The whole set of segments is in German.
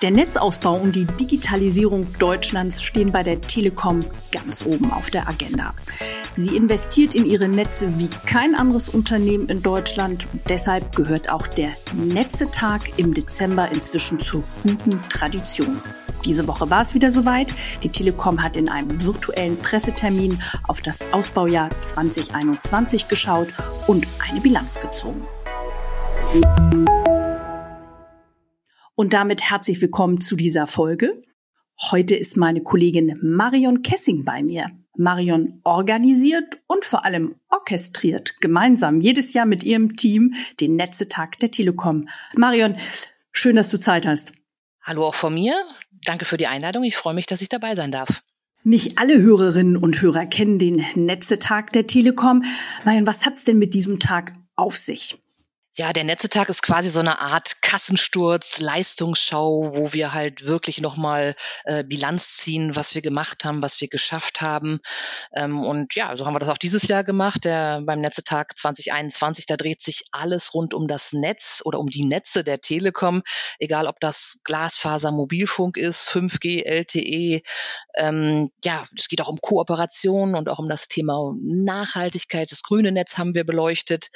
Der Netzausbau und die Digitalisierung Deutschlands stehen bei der Telekom ganz oben auf der Agenda. Sie investiert in ihre Netze wie kein anderes Unternehmen in Deutschland. Deshalb gehört auch der Netzetag im Dezember inzwischen zur guten Tradition. Diese Woche war es wieder soweit. Die Telekom hat in einem virtuellen Pressetermin auf das Ausbaujahr 2021 geschaut und eine Bilanz gezogen. Und damit herzlich willkommen zu dieser Folge. Heute ist meine Kollegin Marion Kessing bei mir. Marion organisiert und vor allem orchestriert gemeinsam jedes Jahr mit ihrem Team den Netzetag der Telekom. Marion, schön, dass du Zeit hast. Hallo auch von mir. Danke für die Einladung. Ich freue mich, dass ich dabei sein darf. Nicht alle Hörerinnen und Hörer kennen den Netzetag der Telekom. Marion, was hat's denn mit diesem Tag auf sich? Ja, der Netzetag ist quasi so eine Art Kassensturz, Leistungsschau, wo wir halt wirklich nochmal äh, Bilanz ziehen, was wir gemacht haben, was wir geschafft haben. Ähm, und ja, so haben wir das auch dieses Jahr gemacht. Der, beim Netzetag 2021, da dreht sich alles rund um das Netz oder um die Netze der Telekom, egal ob das Glasfaser, Mobilfunk ist, 5G, LTE. Ähm, ja, es geht auch um Kooperation und auch um das Thema Nachhaltigkeit. Das grüne Netz haben wir beleuchtet.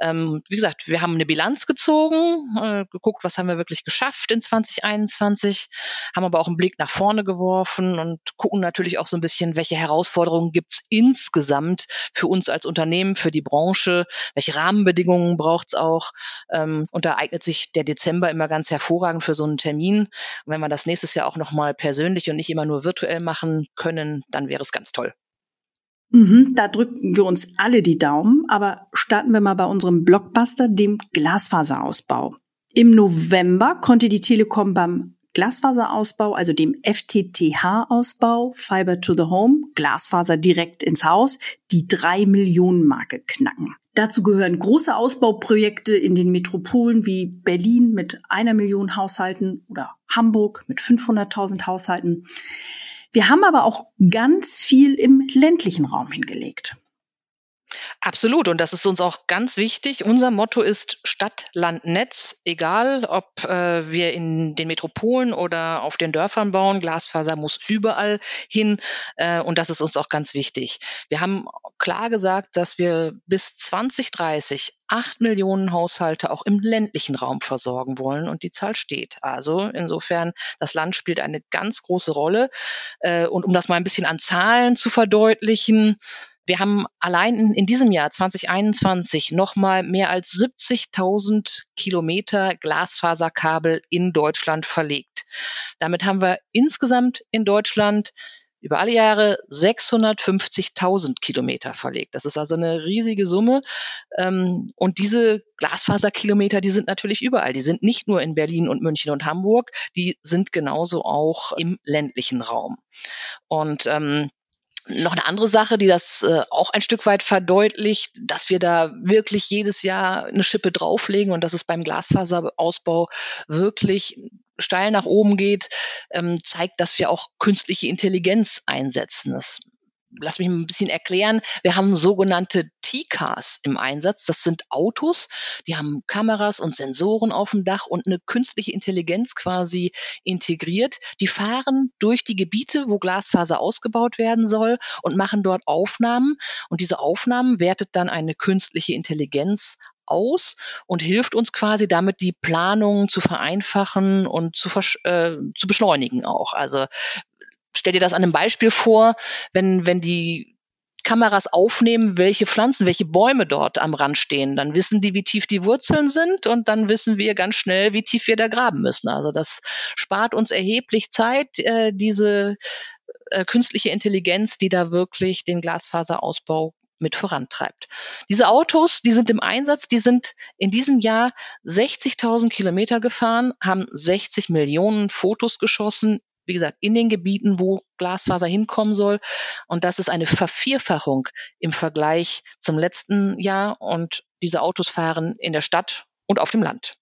Ähm, wie gesagt, wir wir haben eine Bilanz gezogen, äh, geguckt, was haben wir wirklich geschafft in 2021, haben aber auch einen Blick nach vorne geworfen und gucken natürlich auch so ein bisschen, welche Herausforderungen gibt es insgesamt für uns als Unternehmen, für die Branche, welche Rahmenbedingungen braucht es auch. Ähm, und da eignet sich der Dezember immer ganz hervorragend für so einen Termin. Und wenn wir das nächstes Jahr auch nochmal persönlich und nicht immer nur virtuell machen können, dann wäre es ganz toll. Mhm, da drücken wir uns alle die Daumen, aber starten wir mal bei unserem Blockbuster, dem Glasfaserausbau. Im November konnte die Telekom beim Glasfaserausbau, also dem FTTH-Ausbau, Fiber to the Home, Glasfaser direkt ins Haus, die drei Millionen Marke knacken. Dazu gehören große Ausbauprojekte in den Metropolen wie Berlin mit einer Million Haushalten oder Hamburg mit 500.000 Haushalten. Wir haben aber auch ganz viel im ländlichen Raum hingelegt. Absolut. Und das ist uns auch ganz wichtig. Unser Motto ist Stadt, Land, Netz. Egal, ob äh, wir in den Metropolen oder auf den Dörfern bauen, Glasfaser muss überall hin. Äh, und das ist uns auch ganz wichtig. Wir haben klar gesagt, dass wir bis 2030 acht Millionen Haushalte auch im ländlichen Raum versorgen wollen. Und die Zahl steht. Also insofern, das Land spielt eine ganz große Rolle. Äh, und um das mal ein bisschen an Zahlen zu verdeutlichen, wir haben allein in, diesem Jahr 2021 nochmal mehr als 70.000 Kilometer Glasfaserkabel in Deutschland verlegt. Damit haben wir insgesamt in Deutschland über alle Jahre 650.000 Kilometer verlegt. Das ist also eine riesige Summe. Ähm, und diese Glasfaserkilometer, die sind natürlich überall. Die sind nicht nur in Berlin und München und Hamburg, die sind genauso auch im ländlichen Raum. Und ähm, noch eine andere Sache, die das äh, auch ein Stück weit verdeutlicht, dass wir da wirklich jedes Jahr eine Schippe drauflegen und dass es beim Glasfaserausbau wirklich steil nach oben geht, ähm, zeigt, dass wir auch künstliche Intelligenz einsetzen. Das lass mich ein bisschen erklären. Wir haben sogenannte T-Cars im Einsatz. Das sind Autos, die haben Kameras und Sensoren auf dem Dach und eine künstliche Intelligenz quasi integriert. Die fahren durch die Gebiete, wo Glasfaser ausgebaut werden soll und machen dort Aufnahmen. Und diese Aufnahmen wertet dann eine künstliche Intelligenz aus und hilft uns quasi damit, die Planung zu vereinfachen und zu, äh, zu beschleunigen auch. Also stell dir das an einem Beispiel vor, wenn, wenn die Kameras aufnehmen, welche Pflanzen, welche Bäume dort am Rand stehen. Dann wissen die, wie tief die Wurzeln sind und dann wissen wir ganz schnell, wie tief wir da graben müssen. Also das spart uns erheblich Zeit, äh, diese äh, künstliche Intelligenz, die da wirklich den Glasfaserausbau mit vorantreibt. Diese Autos, die sind im Einsatz, die sind in diesem Jahr 60.000 Kilometer gefahren, haben 60 Millionen Fotos geschossen wie gesagt, in den Gebieten, wo Glasfaser hinkommen soll. Und das ist eine Vervierfachung im Vergleich zum letzten Jahr. Und diese Autos fahren in der Stadt und auf dem Land.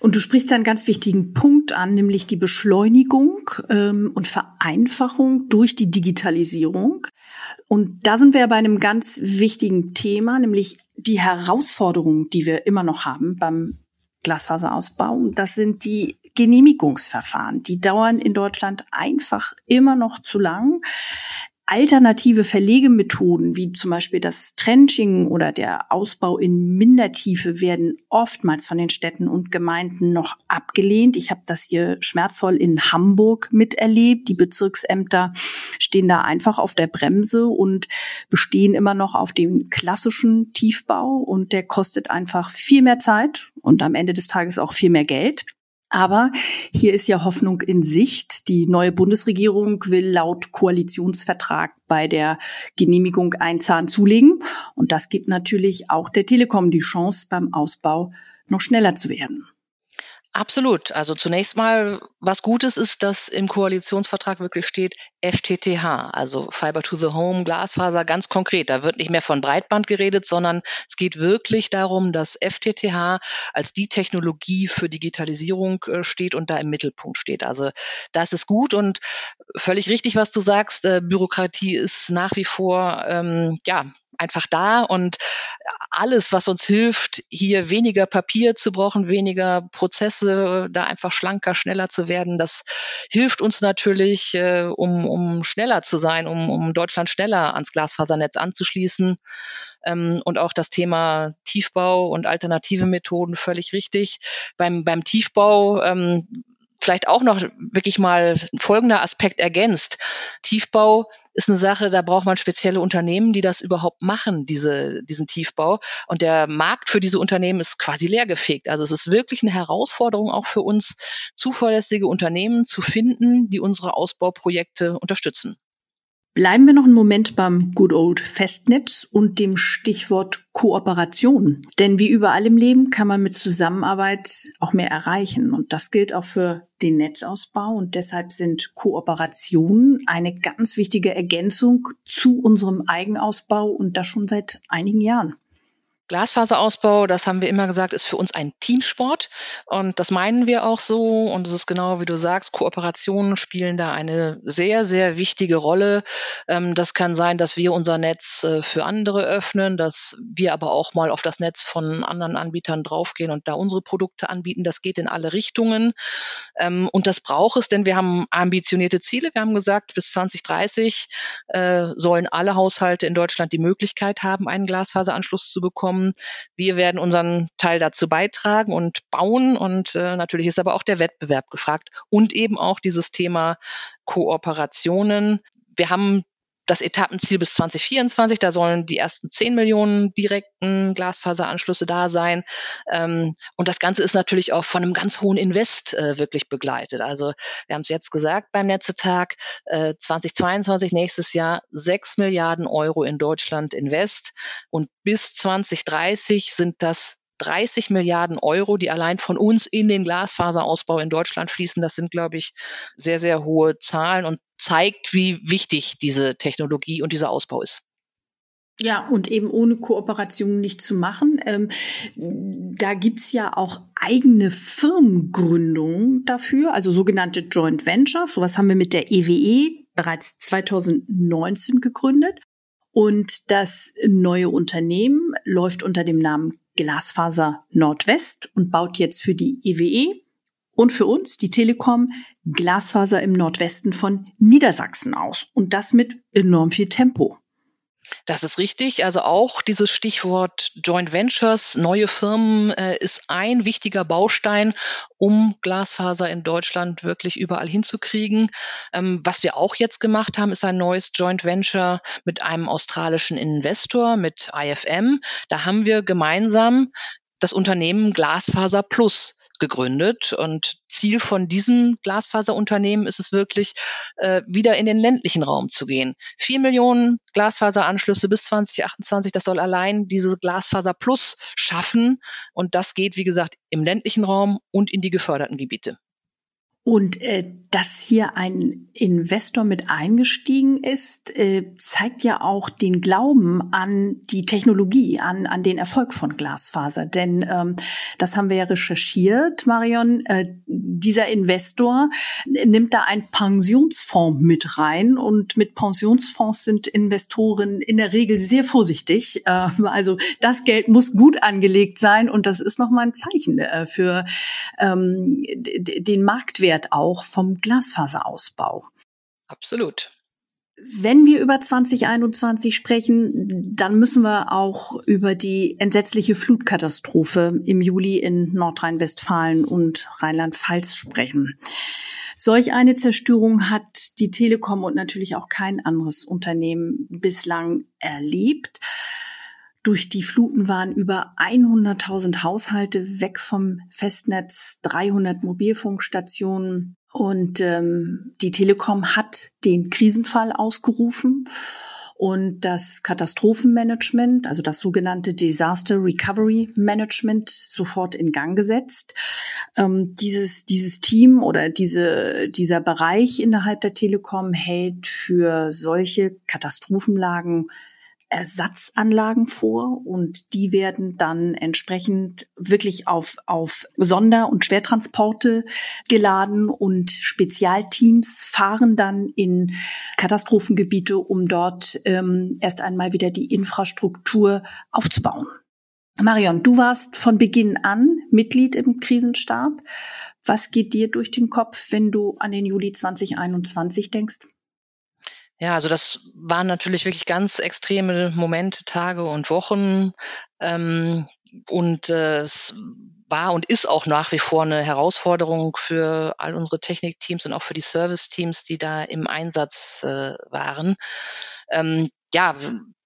Und du sprichst einen ganz wichtigen Punkt an, nämlich die Beschleunigung ähm, und Vereinfachung durch die Digitalisierung. Und da sind wir bei einem ganz wichtigen Thema, nämlich die Herausforderungen, die wir immer noch haben beim Glasfaserausbau. Das sind die Genehmigungsverfahren. Die dauern in Deutschland einfach immer noch zu lang alternative Verlegemethoden, wie zum Beispiel das Trenching oder der Ausbau in Mindertiefe, werden oftmals von den Städten und Gemeinden noch abgelehnt. Ich habe das hier schmerzvoll in Hamburg miterlebt. Die Bezirksämter stehen da einfach auf der Bremse und bestehen immer noch auf dem klassischen Tiefbau und der kostet einfach viel mehr Zeit und am Ende des Tages auch viel mehr Geld. Aber hier ist ja Hoffnung in Sicht. Die neue Bundesregierung will laut Koalitionsvertrag bei der Genehmigung einen Zahn zulegen. Und das gibt natürlich auch der Telekom die Chance, beim Ausbau noch schneller zu werden. Absolut. Also zunächst mal, was Gutes ist, dass im Koalitionsvertrag wirklich steht FTTH, also Fiber to the Home, Glasfaser, ganz konkret. Da wird nicht mehr von Breitband geredet, sondern es geht wirklich darum, dass FTTH als die Technologie für Digitalisierung äh, steht und da im Mittelpunkt steht. Also das ist gut und völlig richtig, was du sagst. Äh, Bürokratie ist nach wie vor ähm, ja einfach da und alles, was uns hilft, hier weniger Papier zu brauchen, weniger Prozesse, da einfach schlanker, schneller zu werden, das hilft uns natürlich, äh, um, um schneller zu sein, um, um Deutschland schneller ans Glasfasernetz anzuschließen. Ähm, und auch das Thema Tiefbau und alternative Methoden völlig richtig. Beim, beim Tiefbau ähm, vielleicht auch noch wirklich mal folgender Aspekt ergänzt. Tiefbau ist eine Sache, da braucht man spezielle Unternehmen, die das überhaupt machen, diese, diesen Tiefbau. Und der Markt für diese Unternehmen ist quasi leergefegt. Also es ist wirklich eine Herausforderung auch für uns, zuverlässige Unternehmen zu finden, die unsere Ausbauprojekte unterstützen. Bleiben wir noch einen Moment beim Good Old Festnetz und dem Stichwort Kooperation. Denn wie überall im Leben kann man mit Zusammenarbeit auch mehr erreichen. Und das gilt auch für den Netzausbau. Und deshalb sind Kooperationen eine ganz wichtige Ergänzung zu unserem Eigenausbau und das schon seit einigen Jahren. Glasfaserausbau, das haben wir immer gesagt, ist für uns ein Teamsport und das meinen wir auch so und es ist genau wie du sagst, Kooperationen spielen da eine sehr, sehr wichtige Rolle. Ähm, das kann sein, dass wir unser Netz äh, für andere öffnen, dass wir aber auch mal auf das Netz von anderen Anbietern draufgehen und da unsere Produkte anbieten. Das geht in alle Richtungen ähm, und das braucht es, denn wir haben ambitionierte Ziele. Wir haben gesagt, bis 2030 äh, sollen alle Haushalte in Deutschland die Möglichkeit haben, einen Glasfaseranschluss zu bekommen Wir werden unseren Teil dazu beitragen und bauen. Und äh, natürlich ist aber auch der Wettbewerb gefragt und eben auch dieses Thema Kooperationen. Wir haben das Etappenziel bis 2024. Da sollen die ersten 10 Millionen direkten Glasfaseranschlüsse da sein. Ähm, und das Ganze ist natürlich auch von einem ganz hohen Invest äh, wirklich begleitet. Also wir haben es jetzt gesagt beim Netzetag, äh, 2022, nächstes Jahr 6 Milliarden Euro in Deutschland Invest. Und bis 2030 sind das 30 Milliarden Euro, die allein von uns in den Glasfaserausbau in Deutschland fließen. Das sind, glaube ich, sehr, sehr hohe Zahlen und zeigt, wie wichtig diese Technologie und dieser Ausbau ist. Ja, und eben ohne Kooperation nicht zu machen. Ähm, da gibt's ja auch eigene Firmengründungen dafür, also sogenannte Joint Ventures. Sowas haben wir mit der EWE e bereits 2019 gegründet. Und das neue Unternehmen läuft unter dem Namen Glasfaser Nordwest und baut jetzt für die EWE e und für uns, die Telekom, Glasfaser im Nordwesten von Niedersachsen aus. Und das mit enorm viel Tempo. Das ist richtig. Also auch dieses Stichwort Joint Ventures, neue Firmen, äh, ist ein wichtiger Baustein, um Glasfaser in Deutschland wirklich überall hinzukriegen. Ähm, was wir auch jetzt gemacht haben, ist ein neues Joint Venture mit einem australischen Investor, mit IFM. Da haben wir gemeinsam das Unternehmen Glasfaser Plus gegründet. Und Ziel von diesem Glasfaserunternehmen ist es wirklich, äh, wieder in den ländlichen Raum zu gehen. Vier Millionen Glasfaseranschlüsse bis 2028, das soll allein diese Glasfaser Plus schaffen. Und das geht, wie gesagt, im ländlichen Raum und in die geförderten Gebiete. Und äh, dass hier ein Investor mit eingestiegen ist, äh, zeigt ja auch den Glauben an die Technologie, an, an den Erfolg von Glasfaser. Denn ähm, das haben wir ja recherchiert, Marion. Äh, dieser Investor nimmt da ein Pensionsfonds mit rein und mit Pensionsfonds sind Investoren in der Regel sehr vorsichtig. Äh, also das Geld muss gut angelegt sein und das ist nochmal ein Zeichen äh, für ähm, den Marktwert auch vom Glasfaserausbau. Absolut. Wenn wir über 2021 sprechen, dann müssen wir auch über die entsetzliche Flutkatastrophe im Juli in Nordrhein-Westfalen und Rheinland-Pfalz sprechen. Solch eine Zerstörung hat die Telekom und natürlich auch kein anderes Unternehmen bislang erlebt. Durch die Fluten waren über 100.000 Haushalte weg vom Festnetz, 300 Mobilfunkstationen und ähm, die Telekom hat den Krisenfall ausgerufen und das Katastrophenmanagement, also das sogenannte Disaster Recovery Management, sofort in Gang gesetzt. Ähm, dieses, dieses Team oder diese, dieser Bereich innerhalb der Telekom hält für solche Katastrophenlagen Ersatzanlagen vor und die werden dann entsprechend wirklich auf, auf Sonder- und Schwertransporte geladen und Spezialteams fahren dann in Katastrophengebiete, um dort ähm, erst einmal wieder die Infrastruktur aufzubauen. Marion, du warst von Beginn an Mitglied im Krisenstab. Was geht dir durch den Kopf, wenn du an den Juli 2021 denkst? Ja, also das waren natürlich wirklich ganz extreme Momente, Tage und Wochen. Ähm, und äh, es war und ist auch nach wie vor eine Herausforderung für all unsere Technikteams und auch für die Service-Teams, die da im Einsatz äh, waren. Ähm, ja,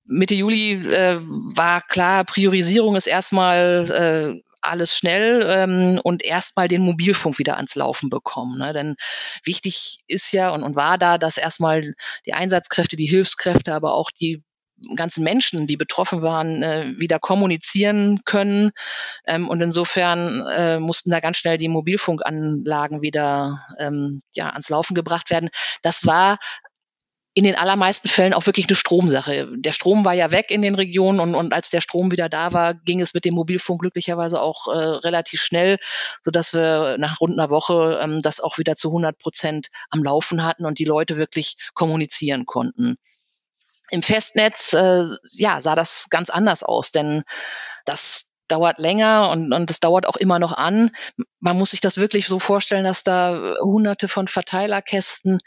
Mitte Juli äh, war klar, Priorisierung ist erstmal äh, alles schnell ähm, und erstmal den Mobilfunk wieder ans Laufen bekommen. Ne? Denn wichtig ist ja und, und war da, dass erstmal die Einsatzkräfte, die Hilfskräfte, aber auch die ganzen Menschen, die betroffen waren, äh, wieder kommunizieren können. Ähm, und insofern äh, mussten da ganz schnell die Mobilfunkanlagen wieder ähm, ja, ans Laufen gebracht werden. Das war in den allermeisten Fällen auch wirklich eine Stromsache. Der Strom war ja weg in den Regionen und, und als der Strom wieder da war, ging es mit dem Mobilfunk glücklicherweise auch äh, relativ schnell, so dass wir nach rund einer Woche ähm, das auch wieder zu 100 Prozent am Laufen hatten und die Leute wirklich kommunizieren konnten. Im Festnetz äh, ja, sah das ganz anders aus, denn das dauert länger und, und es dauert auch immer noch an. Man muss sich das wirklich so vorstellen, dass da hunderte von Verteilerkästen,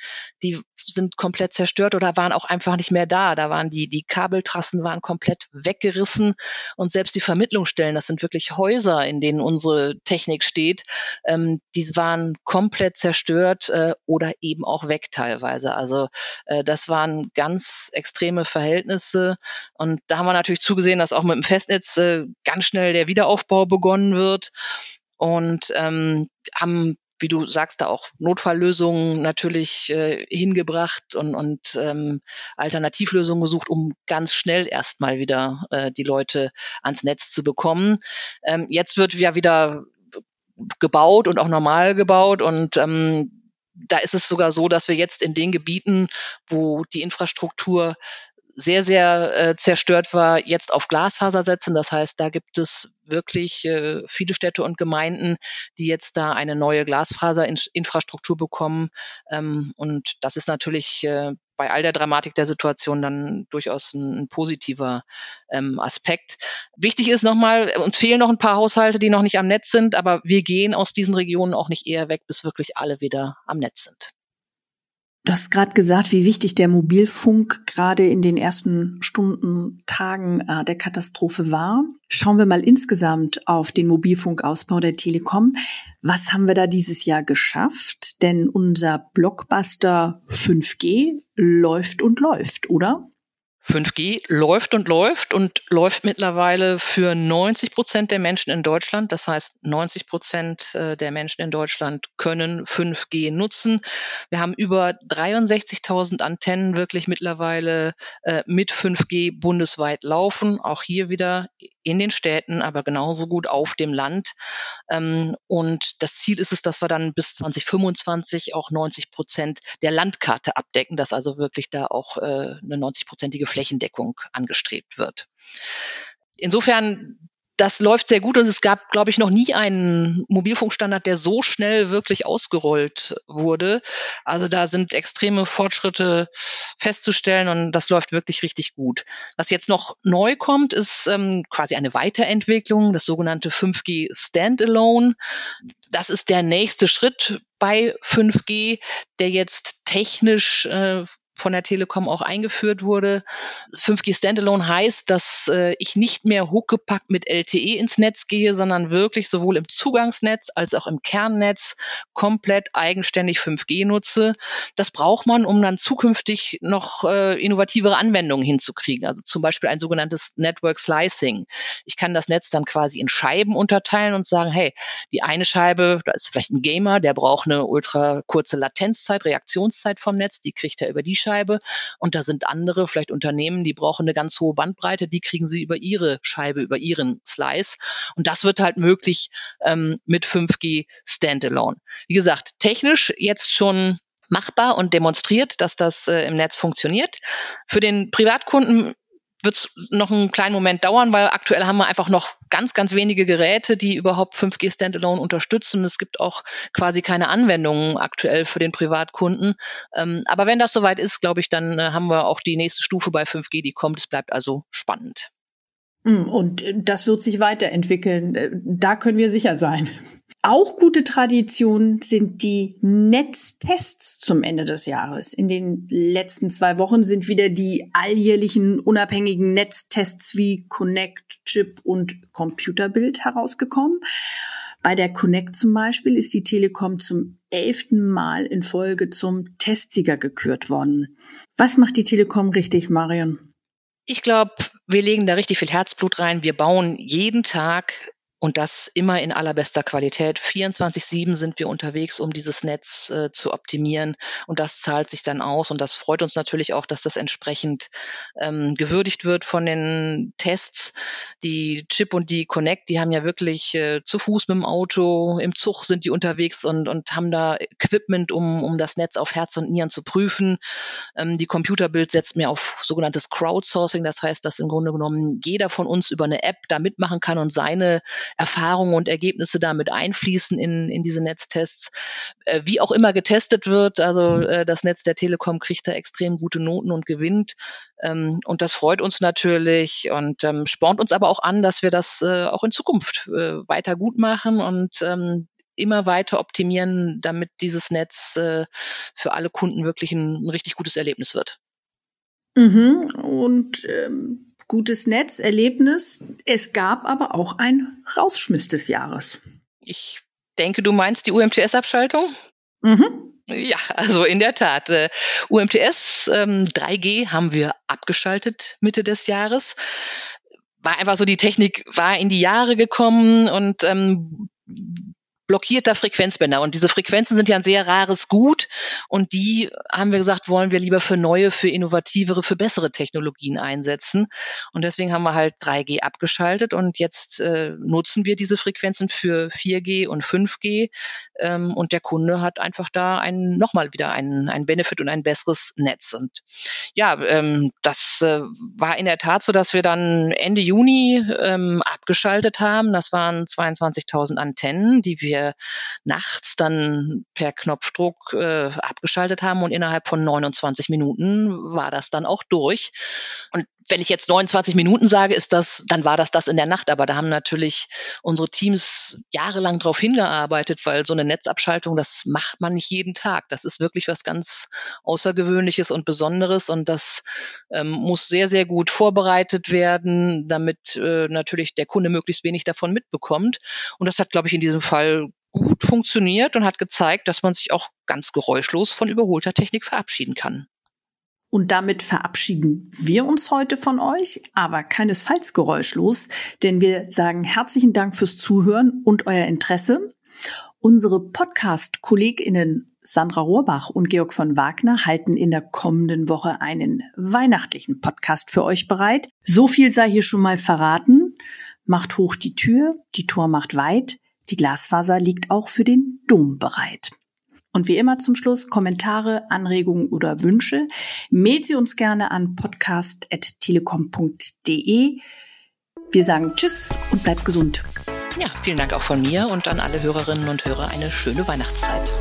die sind komplett zerstört oder waren auch einfach nicht mehr da. Da waren die, die Kabeltrassen waren komplett weggerissen und selbst die Vermittlungsstellen, das sind wirklich Häuser, in denen unsere Technik steht, ähm, die waren komplett zerstört äh, oder eben auch weg teilweise. Also äh, das waren ganz extreme Verhältnisse und da haben wir natürlich zugesehen, dass auch mit dem Festnetz äh, ganz schnell der Wiederaufbau begonnen wird und ähm, haben wie du sagst, da auch Notfalllösungen natürlich äh, hingebracht und, und ähm, Alternativlösungen gesucht, um ganz schnell erstmal wieder äh, die Leute ans Netz zu bekommen. Ähm, jetzt wird ja wieder gebaut und auch normal gebaut und ähm, da ist es sogar so, dass wir jetzt in den Gebieten, wo die Infrastruktur sehr, sehr äh, zerstört war, jetzt auf Glasfaser setzen. Das heißt, da gibt es wirklich äh, viele Städte und Gemeinden, die jetzt da eine neue Glasfaserinfrastruktur bekommen. Ähm, und das ist natürlich äh, bei all der Dramatik der Situation dann durchaus ein, ein positiver ähm, Aspekt. Wichtig ist nochmal, uns fehlen noch ein paar Haushalte, die noch nicht am Netz sind, aber wir gehen aus diesen Regionen auch nicht eher weg, bis wirklich alle wieder am Netz sind. Du hast gerade gesagt, wie wichtig der Mobilfunk gerade in den ersten Stunden, Tagen äh, der Katastrophe war. Schauen wir mal insgesamt auf den Mobilfunkausbau der Telekom. Was haben wir da dieses Jahr geschafft? Denn unser Blockbuster 5G läuft und läuft, oder? 5G läuft und läuft und läuft mittlerweile für 90 Prozent der Menschen in Deutschland. Das heißt, 90 Prozent äh, der Menschen in Deutschland können 5G nutzen. Wir haben über 63.000 Antennen wirklich mittlerweile äh, mit 5G bundesweit laufen. Auch hier wieder in den Städten, aber genauso gut auf dem Land. Ähm, und das Ziel ist es, dass wir dann bis 2025 auch 90 Prozent der Landkarte abdecken, dass also wirklich da auch äh, eine 90-prozentige Flächendeckung angestrebt wird. Insofern das läuft sehr gut und es gab, glaube ich, noch nie einen Mobilfunkstandard, der so schnell wirklich ausgerollt wurde. Also da sind extreme Fortschritte festzustellen und das läuft wirklich richtig gut. Was jetzt noch neu kommt, ist ähm, quasi eine Weiterentwicklung, das sogenannte 5G Standalone. Das ist der nächste Schritt bei 5G, der jetzt technisch äh, von der Telekom auch eingeführt wurde. 5G Standalone heißt, dass äh, ich nicht mehr huckepackt mit LTE ins Netz gehe, sondern wirklich sowohl im Zugangsnetz als auch im Kernnetz komplett eigenständig 5G nutze. Das braucht man, um dann zukünftig noch äh, innovativere Anwendungen hinzukriegen. Also zum Beispiel ein sogenanntes Network Slicing. Ich kann das Netz dann quasi in Scheiben unterteilen und sagen, hey, die eine Scheibe, da ist vielleicht ein Gamer, der braucht eine ultra kurze Latenzzeit, Reaktionszeit vom Netz, die kriegt er über die Scheibe Scheibe. Und da sind andere, vielleicht Unternehmen, die brauchen eine ganz hohe Bandbreite, die kriegen sie über ihre Scheibe, über ihren Slice. Und das wird halt möglich ähm, mit 5G Standalone. Wie gesagt, technisch jetzt schon machbar und demonstriert, dass das äh, im Netz funktioniert. Für den Privatkunden wird es noch einen kleinen Moment dauern, weil aktuell haben wir einfach noch ganz, ganz wenige Geräte, die überhaupt 5G Standalone unterstützen. Es gibt auch quasi keine Anwendungen aktuell für den Privatkunden. Ähm, aber wenn das soweit ist, glaube ich, dann äh, haben wir auch die nächste Stufe bei 5G, die kommt. Es bleibt also spannend. Mm, und das wird sich weiterentwickeln. Äh, da können wir sicher sein. Auch gute Tradition sind die Netztests zum Ende des Jahres. In den letzten zwei Wochen sind wieder die alljährlichen unabhängigen Netztests wie Connect, Chip und Computerbild herausgekommen. Bei der Connect zum Beispiel ist die Telekom zum elften Mal in Folge zum Testsieger gekürt worden. Was macht die Telekom richtig, Marion? Ich glaube, wir legen da richtig viel Herzblut rein. Wir bauen jeden Tag und das immer in allerbester Qualität. 24-7 sind wir unterwegs, um dieses Netz äh, zu optimieren. Und das zahlt sich dann aus. Und das freut uns natürlich auch, dass das entsprechend ähm, gewürdigt wird von den Tests. Die Chip und die Connect, die haben ja wirklich äh, zu Fuß mit dem Auto, im Zug sind die unterwegs und, und haben da Equipment, um, um das Netz auf Herz und Nieren zu prüfen. Ähm, die Computerbild setzt mehr auf sogenanntes Crowdsourcing. Das heißt, dass im Grunde genommen jeder von uns über eine App da mitmachen kann und seine Erfahrungen und Ergebnisse damit einfließen in, in diese Netztests. Äh, wie auch immer getestet wird, also mhm. äh, das Netz der Telekom kriegt da extrem gute Noten und gewinnt. Ähm, und das freut uns natürlich und ähm, spornt uns aber auch an, dass wir das äh, auch in Zukunft äh, weiter gut machen und ähm, immer weiter optimieren, damit dieses Netz äh, für alle Kunden wirklich ein, ein richtig gutes Erlebnis wird. Mhm. Und ähm, gutes Netz, Erlebnis. Es gab aber auch ein Rausschmiss des Jahres. Ich denke, du meinst die UMTS-Abschaltung? Mhm. Ja, also in der Tat. Äh, UMTS ähm, 3G haben wir abgeschaltet Mitte des Jahres. War einfach so, die Technik war in die Jahre gekommen und ähm, blockierter Frequenzbänder. Und diese Frequenzen sind ja ein sehr rares Gut. Und die haben wir gesagt, wollen wir lieber für neue, für innovativere, für bessere Technologien einsetzen. Und deswegen haben wir halt 3G abgeschaltet und jetzt äh, nutzen wir diese Frequenzen für 4G und 5G. Ähm, und der Kunde hat einfach da ein, nochmal wieder einen, ein Benefit und ein besseres Netz. Und ja, ähm, das äh, war in der Tat so, dass wir dann Ende Juni ähm, abgeschaltet haben. Das waren 22.000 Antennen, die wir wir nachts dann per Knopfdruck äh, abgeschaltet haben und innerhalb von 29 Minuten war das dann auch durch. Und wenn ich jetzt 29 Minuten sage, ist das, dann war das das in der Nacht. Aber da haben natürlich unsere Teams jahrelang darauf hingearbeitet, weil so eine Netzabschaltung, das macht man nicht jeden Tag. Das ist wirklich was ganz Außergewöhnliches und Besonderes und das ähm, muss sehr, sehr gut vorbereitet werden, damit äh, natürlich der Kunde möglichst wenig davon mitbekommt. Und das hat, glaube ich, in diesem Fall gut funktioniert und hat gezeigt, dass man sich auch ganz geräuschlos von überholter Technik verabschieden kann. Und damit verabschieden wir uns heute von euch, aber keinesfalls geräuschlos, denn wir sagen herzlichen Dank fürs Zuhören und euer Interesse. Unsere Podcast-KollegInnen Sandra Rohrbach und Georg von Wagner halten in der kommenden Woche einen weihnachtlichen Podcast für euch bereit. So viel sei hier schon mal verraten. Macht hoch die Tür, die Tor macht weit, die Glasfaser liegt auch für den Dom bereit. Und wie immer zum Schluss Kommentare, Anregungen oder Wünsche. Mailt sie uns gerne an podcast.telekom.de. Wir sagen Tschüss und bleibt gesund. Ja, vielen Dank auch von mir und an alle Hörerinnen und Hörer eine schöne Weihnachtszeit.